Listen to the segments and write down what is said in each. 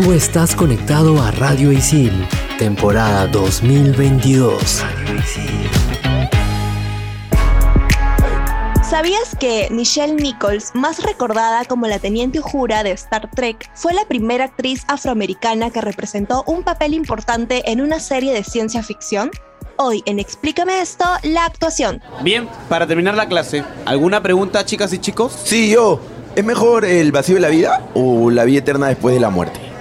Tú estás conectado a Radio Isil, temporada 2022. ¿Sabías que Michelle Nichols, más recordada como la Teniente Uhura de Star Trek, fue la primera actriz afroamericana que representó un papel importante en una serie de ciencia ficción? Hoy en Explícame esto, la actuación. Bien, para terminar la clase, ¿alguna pregunta, chicas y chicos? Sí, yo. ¿Es mejor el vacío de la vida o la vida eterna después de la muerte?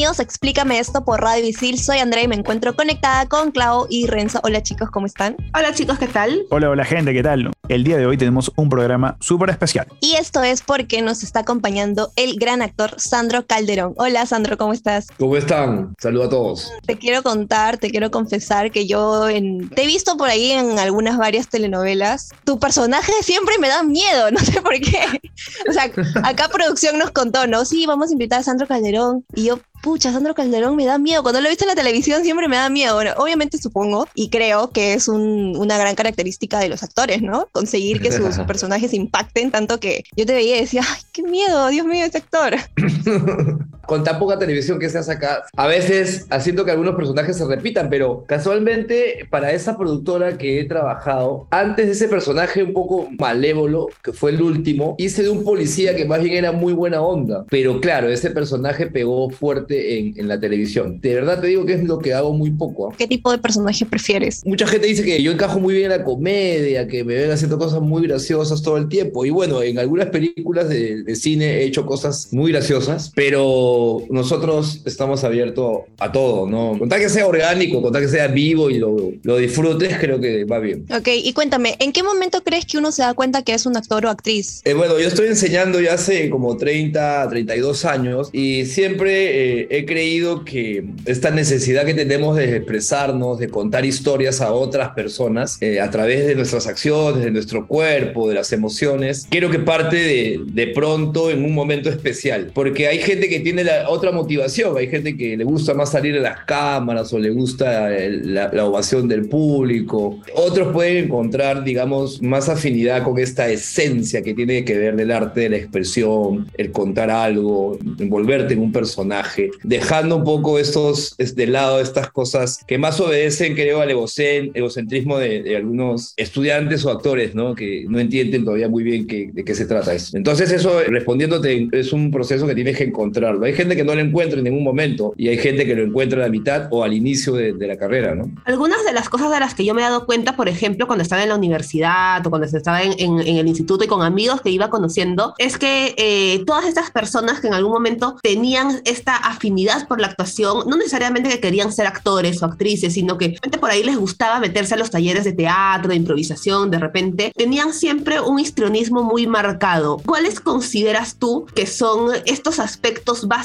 Bienvenidos a Explícame esto por Radio Isil. Soy Andrea y me encuentro conectada con Clau y Renzo. Hola chicos, ¿cómo están? Hola chicos, ¿qué tal? Hola, hola gente, ¿qué tal? El día de hoy tenemos un programa súper especial. Y esto es porque nos está acompañando el gran actor Sandro Calderón. Hola Sandro, ¿cómo estás? ¿Cómo están? Saludos a todos. Te quiero contar, te quiero confesar que yo en... te he visto por ahí en algunas varias telenovelas. Tu personaje siempre me da miedo, no sé por qué. O sea, acá producción nos contó, ¿no? Sí, vamos a invitar a Sandro Calderón. Y yo, pucha, Sandro Calderón me da miedo. Cuando lo he visto en la televisión siempre me da miedo. Bueno, obviamente supongo y creo que es un, una gran característica de los actores, ¿no? Conseguir que sus personajes impacten tanto que yo te veía y decía, ay, qué miedo, Dios mío, este actor. Con tan poca televisión que se hace acá, a veces haciendo que algunos personajes se repitan, pero casualmente para esa productora que he trabajado, antes de ese personaje un poco malévolo, que fue el último, hice de un policía que más bien era muy buena onda. Pero claro, ese personaje pegó fuerte en, en la televisión. De verdad te digo que es lo que hago muy poco. ¿ah? ¿Qué tipo de personaje prefieres? Mucha gente dice que yo encajo muy bien en la comedia, que me ven haciendo cosas muy graciosas todo el tiempo. Y bueno, en algunas películas de, de cine he hecho cosas muy graciosas, pero nosotros estamos abiertos a todo, ¿no? Contar que sea orgánico, contar que sea vivo y lo, lo disfrutes, creo que va bien. Ok, y cuéntame, ¿en qué momento crees que uno se da cuenta que es un actor o actriz? Eh, bueno, yo estoy enseñando ya hace como 30, 32 años y siempre eh, he creído que esta necesidad que tenemos de expresarnos, de contar historias a otras personas eh, a través de nuestras acciones, de nuestro cuerpo, de las emociones, quiero que parte de, de pronto en un momento especial, porque hay gente que tiene la otra motivación, hay gente que le gusta más salir en las cámaras o le gusta el- la, la ovación del público, otros pueden encontrar, digamos, más afinidad con esta esencia que tiene que ver del arte de la expresión, el contar algo, envolverte en un personaje, dejando un poco estos, es- de lado estas cosas que más obedecen, creo, al egocen- egocentrismo de, de algunos estudiantes o actores, ¿no? Que no entienden todavía muy bien qué- de qué se trata eso. Entonces eso, respondiéndote, es un proceso que tienes que encontrarlo. Hay gente que no lo encuentra en ningún momento y hay gente que lo encuentra a la mitad o al inicio de, de la carrera, ¿no? Algunas de las cosas de las que yo me he dado cuenta, por ejemplo, cuando estaba en la universidad o cuando estaba en, en- en el instituto y con amigos que iba conociendo, es que eh, todas estas personas que en algún momento tenían esta afinidad por la actuación, no necesariamente que querían ser actores o actrices, sino que por ahí les gustaba meterse a los talleres de teatro, de improvisación, de repente, tenían siempre un histrionismo muy marcado. ¿Cuáles consideras tú que son estos aspectos básicos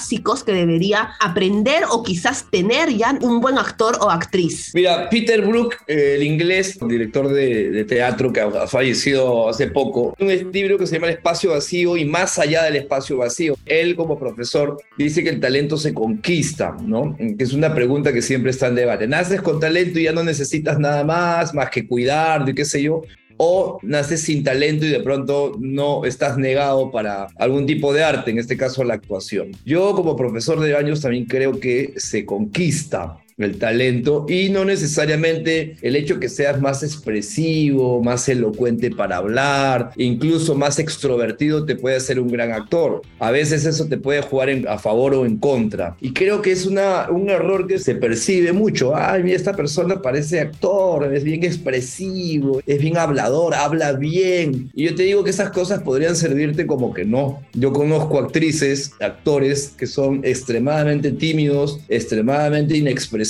que debería aprender o quizás tener ya un buen actor o actriz? Mira, Peter Brook, eh, el inglés, director de, de teatro que ha fallecido hace poco, un libro que se llama El espacio vacío y más allá del espacio vacío. Él como profesor dice que el talento se conquista, ¿no? Que es una pregunta que siempre está en debate. Naces con talento y ya no necesitas nada más, más que cuidar, de qué sé yo. O naces sin talento y de pronto no estás negado para algún tipo de arte, en este caso la actuación. Yo como profesor de años también creo que se conquista el talento y no necesariamente el hecho que seas más expresivo, más elocuente para hablar, incluso más extrovertido te puede hacer un gran actor. A veces eso te puede jugar en- a favor o en contra. Y creo que es una, un error que se percibe mucho. Ay, mira, esta persona parece actor, es bien expresivo, es bien hablador, habla bien. Y yo te digo que esas cosas podrían servirte como que no. Yo conozco actrices, actores que son extremadamente tímidos, extremadamente inexpresivos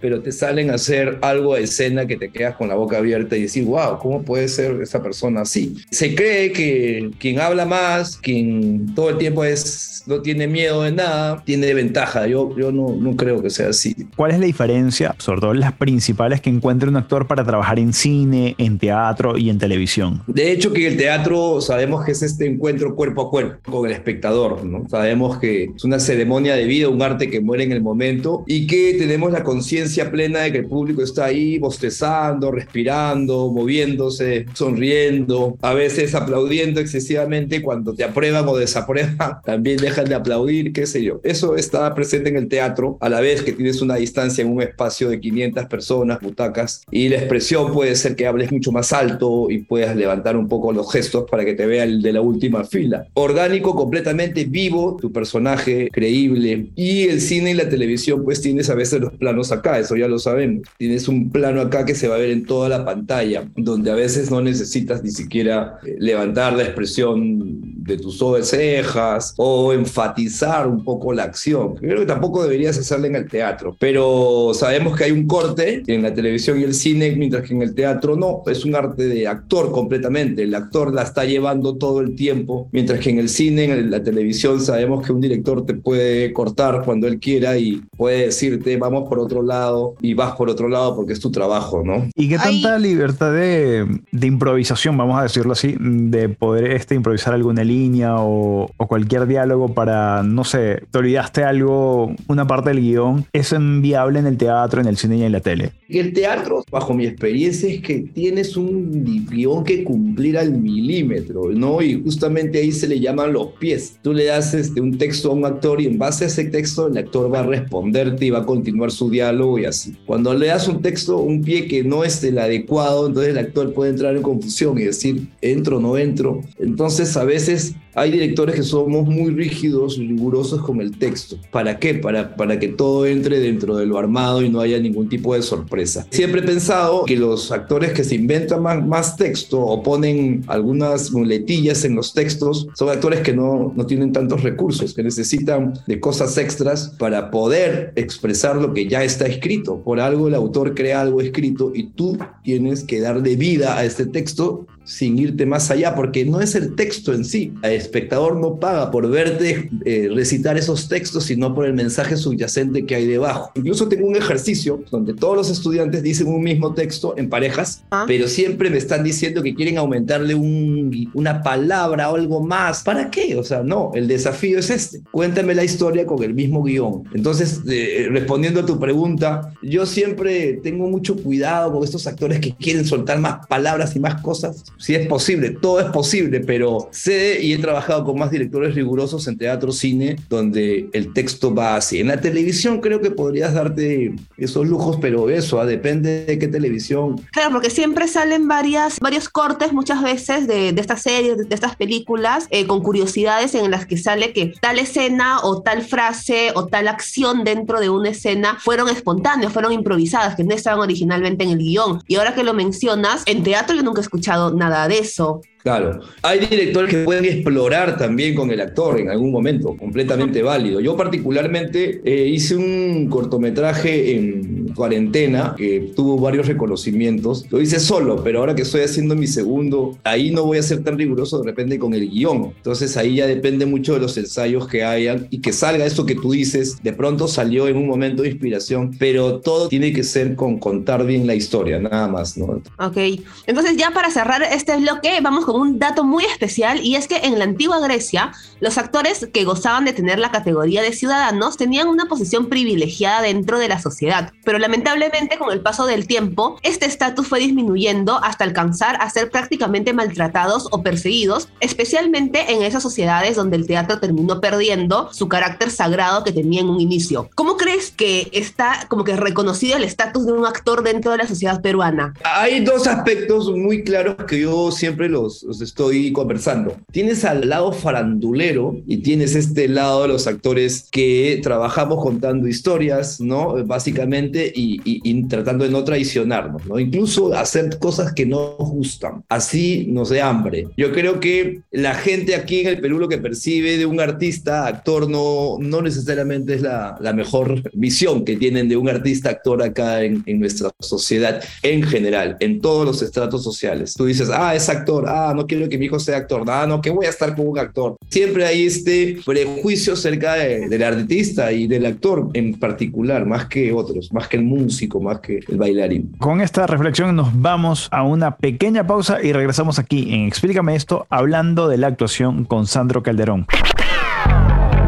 pero te salen a hacer algo de escena que te quedas con la boca abierta y decir, wow, ¿cómo puede ser esa persona así? Se cree que quien habla más, quien todo el tiempo es, no tiene miedo de nada, tiene ventaja. Yo, yo no, no creo que sea así. ¿Cuál es la diferencia, sobre todo las principales que encuentra un actor para trabajar en cine, en teatro y en televisión? De hecho, que el teatro sabemos que es este encuentro cuerpo a cuerpo con el espectador, ¿no? Sabemos que es una ceremonia de vida, un arte que muere en el momento y que tenemos la conciencia plena de que el público está ahí bostezando, respirando, moviéndose, sonriendo, a veces aplaudiendo excesivamente cuando te aprueban o desaprueban, también dejan de aplaudir, qué sé yo. Eso está presente en el teatro a la vez que tienes una distancia en un espacio de 500 personas, butacas, y la expresión puede ser que hables mucho más alto y puedas levantar un poco los gestos para que te vea el de la última fila. Orgánico, completamente vivo, tu personaje creíble. Y el cine y la televisión, pues tienes a veces los planos acá, eso ya lo sabemos. Tienes un plano acá que se va a ver en toda la pantalla, donde a veces no necesitas ni siquiera eh, levantar la expresión de tus cejas o enfatizar un poco la acción. Creo que tampoco deberías hacerla en el teatro, pero sabemos que hay un corte en la televisión y el cine, mientras que en el teatro no, es un arte de actor completamente. El actor la está llevando todo el tiempo, mientras que en el cine, en la televisión, sabemos que un director te puede cortar cuando él quiera y puede decirte, vamos por otro lado y vas por otro lado porque es tu trabajo, ¿no? ¿Y qué tanta libertad de, de, improvisación, vamos a decirlo así, de poder este, improvisar alguna línea o, o cualquier diálogo para, no sé, te olvidaste algo, una parte del guion, es enviable en el teatro, en el cine y en la tele? El teatro, bajo mi experiencia, es que tienes un guion que cumplir al milímetro, ¿no? Y justamente ahí se le llaman los pies. Tú le das este, un texto a un actor y en base a ese texto el actor va a responderte y va a continuar su diálogo y así. Cuando le das un texto, un pie que no es el adecuado, entonces el actor puede entrar en confusión y decir, entro o no entro. Entonces a veces hay directores que somos muy rígidos, rigurosos con el texto. ¿Para qué? Para, para que todo entre dentro de lo armado y no haya ningún tipo de sorpresa. Siempre he pensado que los actores que se inventan más, más texto o ponen algunas muletillas en los textos son actores que no, no tienen tantos recursos, que necesitan de cosas extras para poder expresar lo que ya está escrito. Por algo el autor crea algo escrito y tú tienes que darle vida a este texto sin irte más allá, porque no es el texto en sí. El espectador no paga por verte eh, recitar esos textos, sino por el mensaje subyacente que hay debajo. Incluso tengo un ejercicio donde todos los estudiantes dicen un mismo texto en parejas, Ah. pero siempre me están diciendo que quieren aumentarle un- una palabra o algo más. ¿Para qué? O sea, no, el desafío es este. Cuéntame la historia con el mismo guion. Entonces, eh, respondiendo a tu pregunta, yo siempre tengo mucho cuidado con estos actores que quieren soltar más palabras y más cosas. Si es posible, todo es posible, pero sé y he trabajado con más directores rigurosos en teatro, cine, donde el texto va así. En la televisión creo que podrías darte esos lujos, pero eso, ah, depende de qué televisión. Claro, porque siempre salen varias, varios cortes muchas veces de, de estas series, de, de estas películas, eh, con curiosidades en las que sale que tal escena o tal frase o tal acción dentro de una escena fueron espontáneas, fueron improvisadas, que no estaban originalmente en el guion. Y ahora que lo mencionas, en teatro yo nunca he escuchado nada de eso. Claro, hay directores que pueden explorar también con el actor en algún momento, completamente válido. Yo particularmente eh, hice un cortometraje en cuarentena que tuvo varios reconocimientos. Lo hice solo, pero ahora que estoy haciendo mi segundo, ahí no voy a ser tan riguroso de repente con el guion. Entonces ahí ya depende mucho de los ensayos que hayan y que salga esto que tú dices. De pronto salió en un momento de inspiración, pero todo tiene que ser con contar bien la historia, nada más, ¿no? Ok, entonces ya para cerrar este bloque vamos con un dato muy especial y es que en la antigua Grecia los actores que gozaban de tener la categoría de ciudadanos tenían una posición privilegiada dentro de la sociedad, pero lamentablemente con el paso del tiempo este estatus fue disminuyendo hasta alcanzar a ser prácticamente maltratados o perseguidos, especialmente en esas sociedades donde el teatro terminó perdiendo su carácter sagrado que tenía en un inicio. ¿Cómo crees que está como que reconocido el estatus de un actor dentro de la sociedad peruana? Hay dos aspectos muy claros que yo siempre los estoy conversando. Tienes al lado farandulero y tienes este lado de los actores que trabajamos contando historias, ¿no? Básicamente, y, y- y tratando de no traicionarnos, ¿no? Incluso hacer cosas que no nos gustan. Así nos dé hambre. Yo creo que la gente aquí en el Perú lo que percibe de un artista, actor, no, no necesariamente es la, la mejor visión que tienen de un artista, actor acá en, en nuestra sociedad en general, en todos los estratos sociales. Tú dices, ah, es actor, ah, no quiero que mi hijo sea actor, ah, no, que voy a estar con un actor. Siempre hay este prejuicio acerca de- del artista y del actor en particular, más que otros, más que el músico, más que el bailarín. Con esta reflexión nos vamos a una pequeña pausa y regresamos aquí en Explícame esto hablando de la actuación con Sandro Calderón.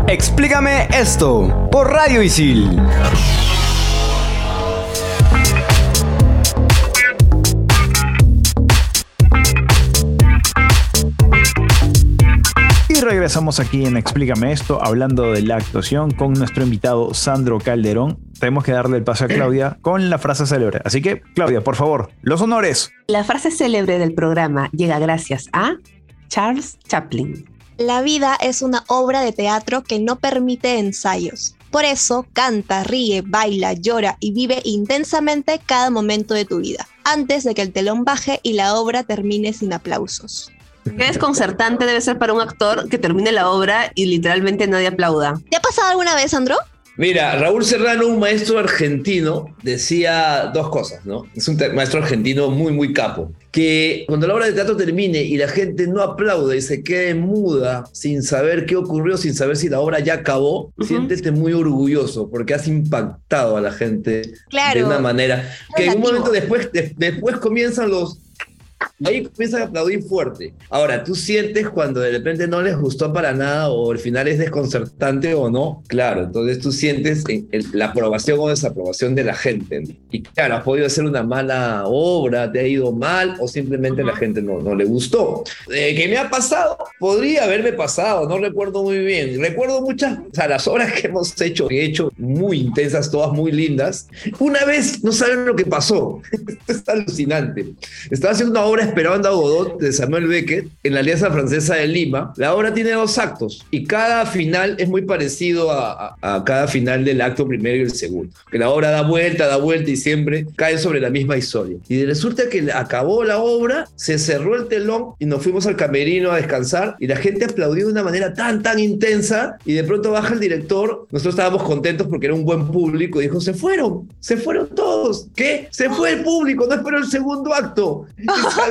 Explícame esto por Radio Isil. Regresamos aquí en Explícame esto hablando de la actuación con nuestro invitado Sandro Calderón. Tenemos que darle el paso a Claudia con la frase célebre. Así que, Claudia, por favor, los honores. La frase célebre del programa llega gracias a Charles Chaplin. La vida es una obra de teatro que no permite ensayos. Por eso, canta, ríe, baila, llora y vive intensamente cada momento de tu vida, antes de que el telón baje y la obra termine sin aplausos. Qué desconcertante debe ser para un actor que termine la obra y literalmente nadie aplauda. ¿Te ha pasado alguna vez, Sandro? Mira, Raúl Serrano, un maestro argentino, decía dos cosas, ¿no? Es un maestro argentino muy, muy capo. Que cuando la obra de teatro termine y la gente no aplaude y se quede muda sin saber qué ocurrió, sin saber si la obra ya acabó, siéntete muy orgulloso porque has impactado a la gente Claro. de una manera que en un momento después, de- después comienzan los Ahí comienzan a aplaudir fuerte. Ahora, tú sientes cuando de repente no les gustó para nada o el final es desconcertante o no. Claro, entonces tú sientes eh, el- la aprobación o desaprobación de la gente. ¿no? Y claro, has podido hacer una mala obra, te ha ido mal o simplemente la gente no, no le gustó. Eh, ¿Qué me ha pasado? Podría haberme pasado, no recuerdo muy bien. Recuerdo muchas, o sea, las obras que hemos hecho, he hecho muy intensas, todas muy lindas. Una vez, no saben lo que pasó. Esto está alucinante. Estaba haciendo una obra Esperando a Godot de Samuel Beckett en la Alianza Francesa de Lima. La obra tiene dos actos y cada final es muy parecido a, a- a cada final del acto primero y el segundo. Que la obra da vuelta, da vuelta y siempre cae sobre la misma historia. Y resulta que acabó la obra, se cerró el telón y nos fuimos al camerino a descansar y la gente aplaudió de una manera tan, tan intensa y de pronto baja el director. Nosotros estábamos contentos porque era un buen público dijo, se fueron, se fueron todos. ¿Qué? Se fue el público, no esperó el segundo acto. Y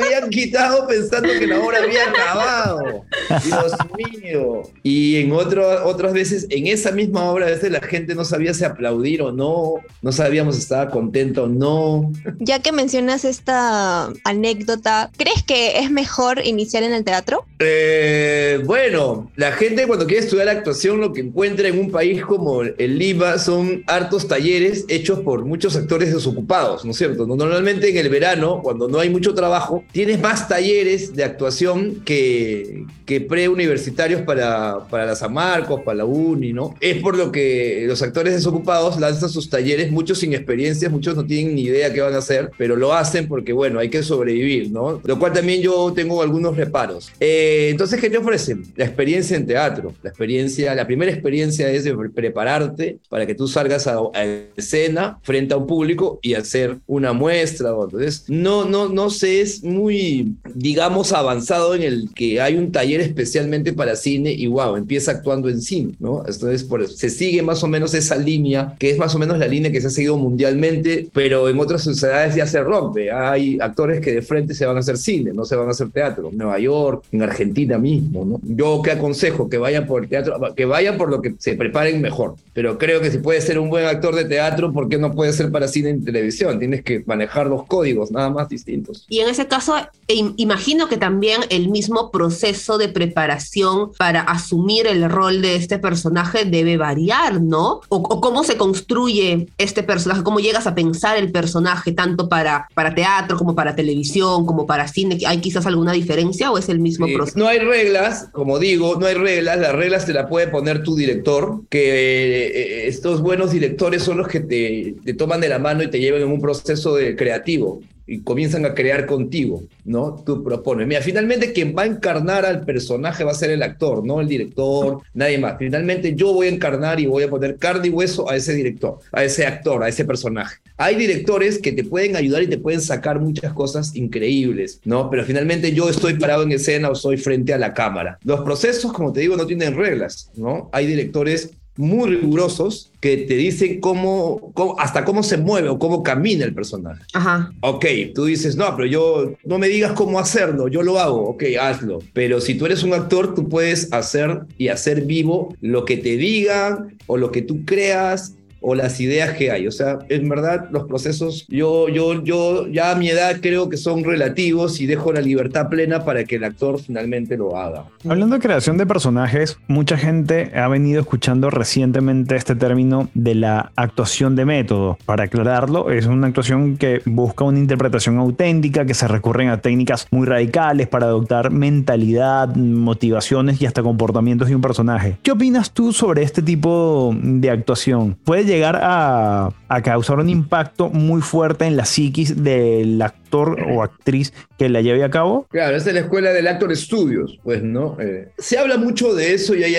habían quitado pensando que la obra había acabado. Dios mío. Y en otro, otras veces, en esa misma obra, a veces la gente no sabía si aplaudir o no, no sabíamos si estaba contento o no. Ya que mencionas esta anécdota, ¿crees que es mejor iniciar en el teatro? Eh, bueno, la gente cuando quiere estudiar actuación lo que encuentra en un país como el Lima son hartos talleres hechos por muchos actores desocupados, ¿no es cierto? Normalmente en el verano, cuando no hay mucho trabajo, tienes más talleres de actuación que, que preuniversitarios para, para la San Marcos, para la Uni, ¿no? Es por lo que los actores desocupados lanzan sus talleres, muchos sin experiencia, muchos no tienen ni idea qué van a hacer, pero lo hacen porque, bueno, hay que sobrevivir, ¿no? Lo cual también yo tengo algunos reparos. Eh, entonces, ¿qué te ofrecen? La experiencia en teatro. La experiencia, la primera experiencia es de pre- prepararte para que tú salgas a, a escena frente a un público y hacer una muestra. Entonces, no, no, no se es muy, digamos, avanzado en el que hay un taller especialmente para cine y wow, empieza actuando en cine, ¿no? Entonces, por se sigue más o menos esa línea, que es más o menos la línea que se ha seguido mundialmente, pero en otras sociedades ya se rompe. Hay actores que de frente se van a hacer cine, no se van a hacer teatro. En Nueva York, en Argentina mismo, ¿no? Yo que aconsejo que vayan por el teatro, que vayan por lo que se preparen mejor. Pero creo que si puedes ser un buen actor de teatro, ¿por qué no puedes ser para cine en televisión? Tienes que manejar los códigos, nada más distintos. Y en ese caso, e im- imagino que también el mismo proceso de preparación para asumir el rol de este personaje debe variar, ¿no? O, o cómo se construye este personaje, cómo llegas a pensar el personaje tanto para, para teatro como para televisión, como para cine. ¿Hay quizás alguna diferencia o es el mismo proceso? no hay reglas, como digo, no hay reglas, las reglas te las puede poner tu director, que eh, estos buenos directores son los que te, te toman de la mano y te llevan en un proceso de creativo. Y comienzan a crear contigo, ¿no? Tú propones. Mira, finalmente quien va a encarnar al personaje va a ser el actor, no el director, nadie más. Finalmente yo voy a encarnar y voy a poner carne y hueso a ese director, a ese actor, a ese personaje. Hay directores que te pueden ayudar y te pueden sacar muchas cosas increíbles, ¿no? Pero finalmente yo estoy parado en escena o soy frente a la cámara. Los procesos, como te digo, no tienen reglas, ¿no? Hay directores muy rigurosos que te dicen cómo, cómo, hasta cómo se mueve o cómo camina el personaje. Ajá. Ok, tú dices, no, pero yo no me digas cómo hacerlo, yo lo hago, ok, hazlo. Pero si tú eres un actor, tú puedes hacer y hacer vivo lo que te digan o lo que tú creas o las ideas que hay. O sea, en verdad los procesos, yo, yo, yo ya a mi edad creo que son relativos y dejo la libertad plena para que el actor finalmente lo haga. Hablando de creación de personajes, mucha gente ha venido escuchando recientemente este término de la actuación de método. Para aclararlo, es una actuación que busca una interpretación auténtica, que se recurren a técnicas muy radicales para adoptar mentalidad, motivaciones y hasta comportamientos de un personaje. ¿Qué opinas tú sobre este tipo de actuación? ¿Puede llegar a, a, causar un impacto muy fuerte en la psiquis del actor o actriz que la lleve a cabo? Claro, esa es la escuela del Actor Studios, pues, ¿no? Eh, se habla mucho de eso y hay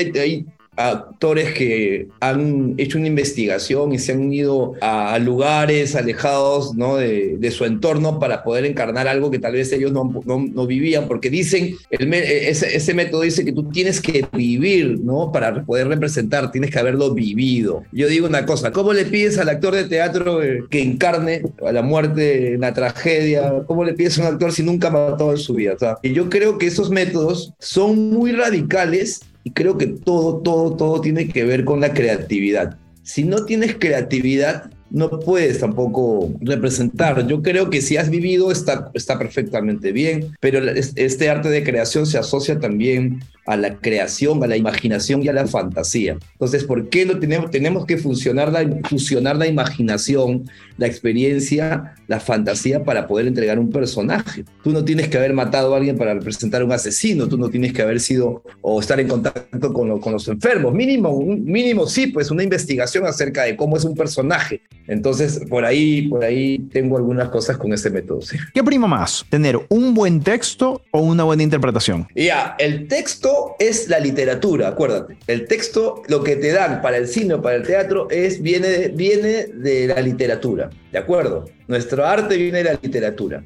actores que han hecho una investigación y se han ido a, lugares alejados ¿no? de, de, su entorno para poder encarnar algo que tal vez ellos no, no, no vivían, porque dicen, el, ese, ese, método dice que tú tienes que vivir, ¿no? Para poder representar, tienes que haberlo vivido. Yo digo una cosa, ¿cómo le pides al actor de teatro que encarne a la muerte, la tragedia? ¿Cómo le pides a un actor si nunca ha matado en su vida? O sea, y yo creo que esos métodos son muy radicales y creo que todo, todo, todo tiene que ver con la creatividad. Si no tienes creatividad, no puedes tampoco representar. Yo creo que si has vivido está, está perfectamente bien, pero este arte de creación se asocia también a la creación, a la imaginación y a la fantasía. Entonces, ¿por qué lo tenemos? Tenemos que fusionar la, fusionar la imaginación, la experiencia, la fantasía para poder entregar un personaje. Tú no tienes que haber matado a alguien para representar a un asesino, tú no tienes que haber sido o estar en contacto con, lo, con los enfermos. Mínimo, mínimo sí, pues una investigación acerca de cómo es un personaje. Entonces, por ahí, por ahí tengo algunas cosas con ese método. ¿sí? ¿Qué prima más? ¿Tener un buen texto o una buena interpretación? Ya, el texto es la literatura, acuérdate. El texto, lo que te dan para el cine o para el teatro, es, viene, viene de la literatura, ¿de acuerdo? Nuestro arte viene de la literatura.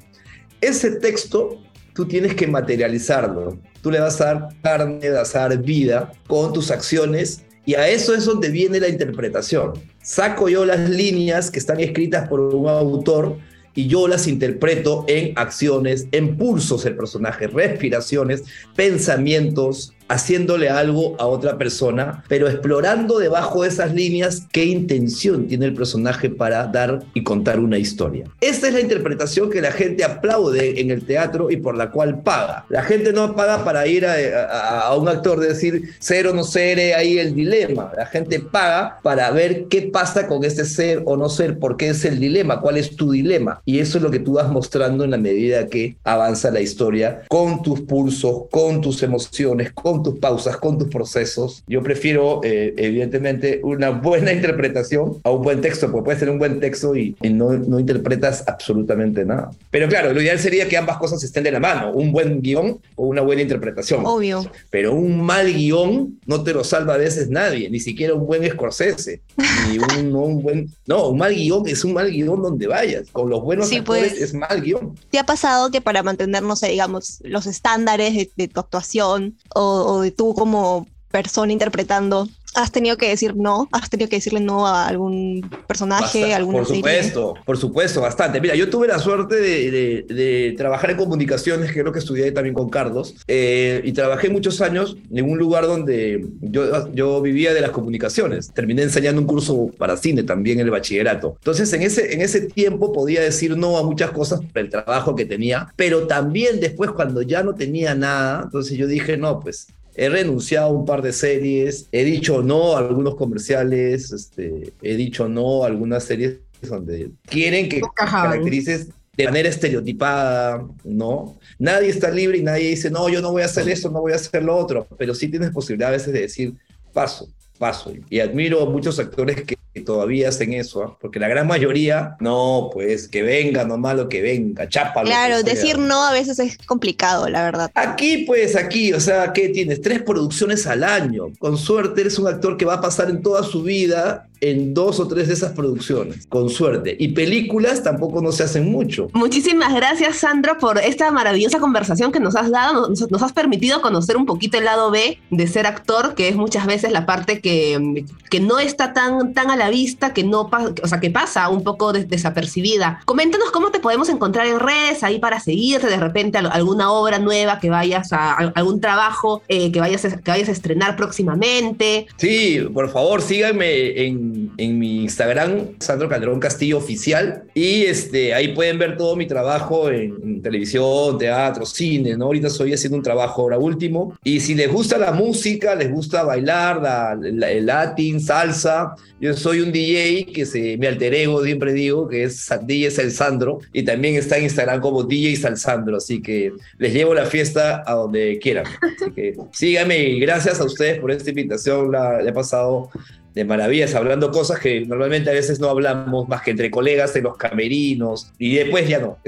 Ese texto tú tienes que materializarlo. Tú le vas a dar carne, vas a dar vida con tus acciones y a eso es donde viene la interpretación. Saco yo las líneas que están escritas por un autor y yo las interpreto en acciones, en pulsos del personaje, respiraciones, pensamientos, haciéndole algo a otra persona, pero explorando debajo de esas líneas qué intención tiene el personaje para dar y contar una historia. Esta es la interpretación que la gente aplaude en el teatro y por la cual paga. La gente no paga para ir a, a, un actor de decir ser o no ser, ahí el dilema. La gente paga para ver qué pasa con este ser o no ser, por qué es el dilema, cuál es tu dilema. Y eso es lo que tú vas mostrando en la medida que avanza la historia con tus pulsos, con tus emociones, con tus pausas, con tus procesos. Yo prefiero, eh, evidentemente, una buena interpretación a un buen texto, porque puedes tener un buen texto y, y no, no, interpretas absolutamente nada. Pero claro, lo ideal sería que ambas cosas estén de la mano, un buen guion o una buena interpretación. Obvio. Pero un mal guion no te lo salva a veces nadie, ni siquiera un buen Scorsese, ni un, no, un buen... No, un mal guion es un mal guion donde vayas. Con los buenos Sí, actores pues. es mal guion. ¿Te ha pasado que para mantener, no sé, digamos, los estándares de, de tu actuación o, o de tú como persona interpretando, has tenido que decir no? ¿Has tenido que decirle no a algún personaje, a alguna por serie? supuesto, por supuesto, bastante. Mira, yo tuve la suerte de, de, de trabajar en comunicaciones, que creo que estudié también con Carlos, eh, y trabajé muchos años en un lugar donde yo, yo vivía de las comunicaciones. Terminé enseñando un curso para cine también en el bachillerato. Entonces, en ese, en ese tiempo podía decir no a muchas cosas por el trabajo que tenía, pero también después cuando ya no tenía nada, entonces yo dije, no, pues he renunciado a un par de series, he dicho no a algunos comerciales, este, he dicho no a algunas series donde quieren que caracterices de manera estereotipada, ¿no? Nadie está libre y nadie dice, no, yo no voy a hacer esto, no voy a hacer lo otro, pero sí tienes posibilidad a veces de decir, paso, paso. Y admiro a muchos actores que todavía hacen eso, ¿ah? porque la gran mayoría, no, pues que venga, no malo que venga, chapa. lo Claro, que sea. decir no a veces es complicado, la verdad. Aquí, pues, aquí, o sea, ¿qué tienes? Tres producciones al año. Con suerte, eres un actor que va a pasar en toda su vida en dos o tres de esas producciones. Con suerte. Y películas tampoco no se hacen mucho. Muchísimas gracias, Sandro, por esta maravillosa conversación que nos has dado. Nos, nos has permitido conocer un poquito el lado B de ser actor, que es muchas veces la parte que, que no está tan, tan a la vista, que no pa- o sea, que pasa un poco des- desapercibida. Coméntanos cómo te podemos encontrar en redes ahí para seguirte, de repente al- alguna obra nueva que vayas a, a- algún trabajo eh, que, vayas a, que vayas a estrenar próximamente. Sí, por favor, síganme en, en mi Instagram, Sandro Calderón Castillo Oficial. Y este, ahí pueden ver todo mi trabajo en, en televisión, teatro, cine, ¿no? Ahorita estoy haciendo un trabajo ahora último. Y si les gusta la música, les gusta bailar, la, la- el latín, salsa, yo soy un DJ que se, mi alter ego, siempre digo, que es DJ Salsandro. Y también está en Instagram como DJ Salsandro. Así que les llevo la fiesta a donde quieran. Así que síganme y gracias a ustedes por esta invitación. La, la he pasado de maravillas, hablando cosas que normalmente a veces no hablamos más que entre colegas en los camerinos y después ya no.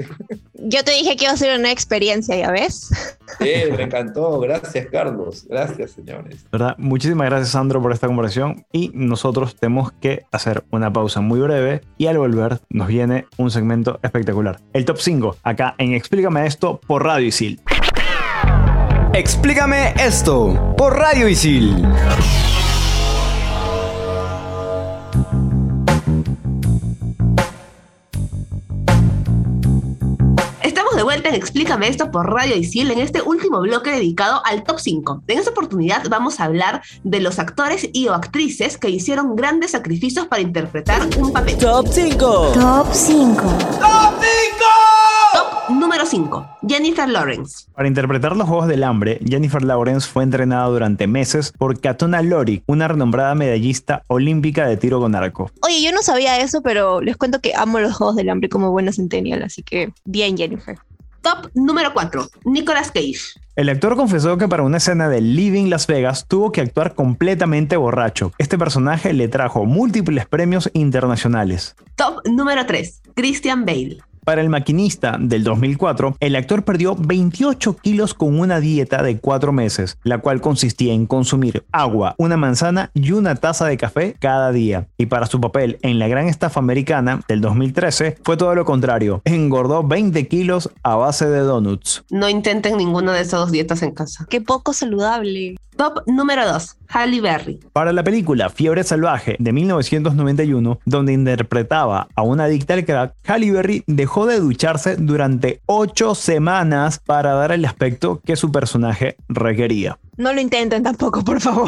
Yo te dije que iba a ser una experiencia, ¿ya ves? Eh, me encantó, gracias Carlos, gracias señores. ¿verdad? Muchísimas gracias, Sandro, por esta conversación. Y nosotros tenemos que hacer una pausa muy breve. Y al volver, nos viene un segmento espectacular. El top 5, acá en Explícame esto por Radio Isil. Explícame esto por Radio Isil. Vuelta en Explícame esto por Radio Isil en este último bloque dedicado al top 5. En esta oportunidad vamos a hablar de los actores y o actrices que hicieron grandes sacrificios para interpretar un papel. Top 5. Top 5. Top número 5. Jennifer Lawrence. Para interpretar los Juegos del Hambre, Jennifer Lawrence fue entrenada durante meses por Katona Lori, una renombrada medallista olímpica de tiro con arco. Oye, yo no sabía eso, pero les cuento que amo los Juegos del Hambre como buena centennial, así que bien, Jennifer. Top número 4. Nicolas Cage. El actor confesó que para una escena de Living Las Vegas tuvo que actuar completamente borracho. Este personaje le trajo múltiples premios internacionales. Top número 3. Christian Bale. Para el maquinista del 2004, el actor perdió 28 kilos con una dieta de 4 meses, la cual consistía en consumir agua, una manzana y una taza de café cada día. Y para su papel en la gran estafa americana del 2013 fue todo lo contrario, engordó 20 kilos a base de donuts. No intenten ninguna de esas dos dietas en casa. Qué poco saludable. Top número 2. Halle Berry. Para la película Fiebre Salvaje de 1991, donde interpretaba a una adicta al crack, Halle Berry dejó de ducharse durante 8 semanas para dar el aspecto que su personaje requería. No lo intenten tampoco, por favor.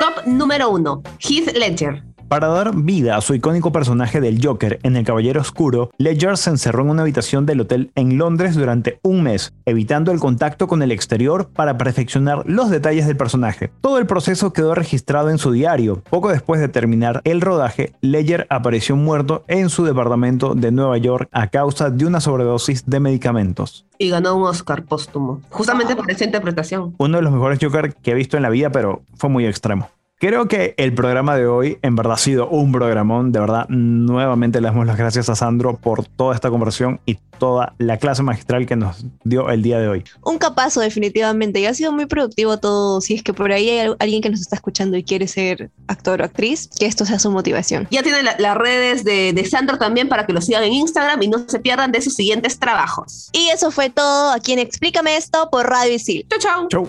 Top número 1. Heath Ledger. Para dar vida a su icónico personaje del Joker en El Caballero Oscuro, Ledger se encerró en una habitación del hotel en Londres durante un mes, evitando el contacto con el exterior para perfeccionar los detalles del personaje. Todo el proceso quedó registrado en su diario. Poco después de terminar el rodaje, Ledger apareció muerto en su departamento de Nueva York a causa de una sobredosis de medicamentos. Y ganó un Oscar póstumo. Justamente por esa interpretación. Uno de los mejores Joker que he visto en la vida, pero fue muy extremo. Creo que el programa de hoy en verdad ha sido un programón. De verdad, nuevamente le damos las gracias a Sandro por toda esta conversación y toda la clase magistral que nos dio el día de hoy. Un capazo, definitivamente. Y ha sido muy productivo todo. Si es que por ahí hay al- alguien que nos está escuchando y quiere ser actor o actriz, que esto sea su motivación. Ya tienen la- las redes de, de Sandro también para que lo sigan en Instagram y no se pierdan de sus siguientes trabajos. Y eso fue todo aquí en Explícame esto por Radio Isil. Chau, chau. Chau.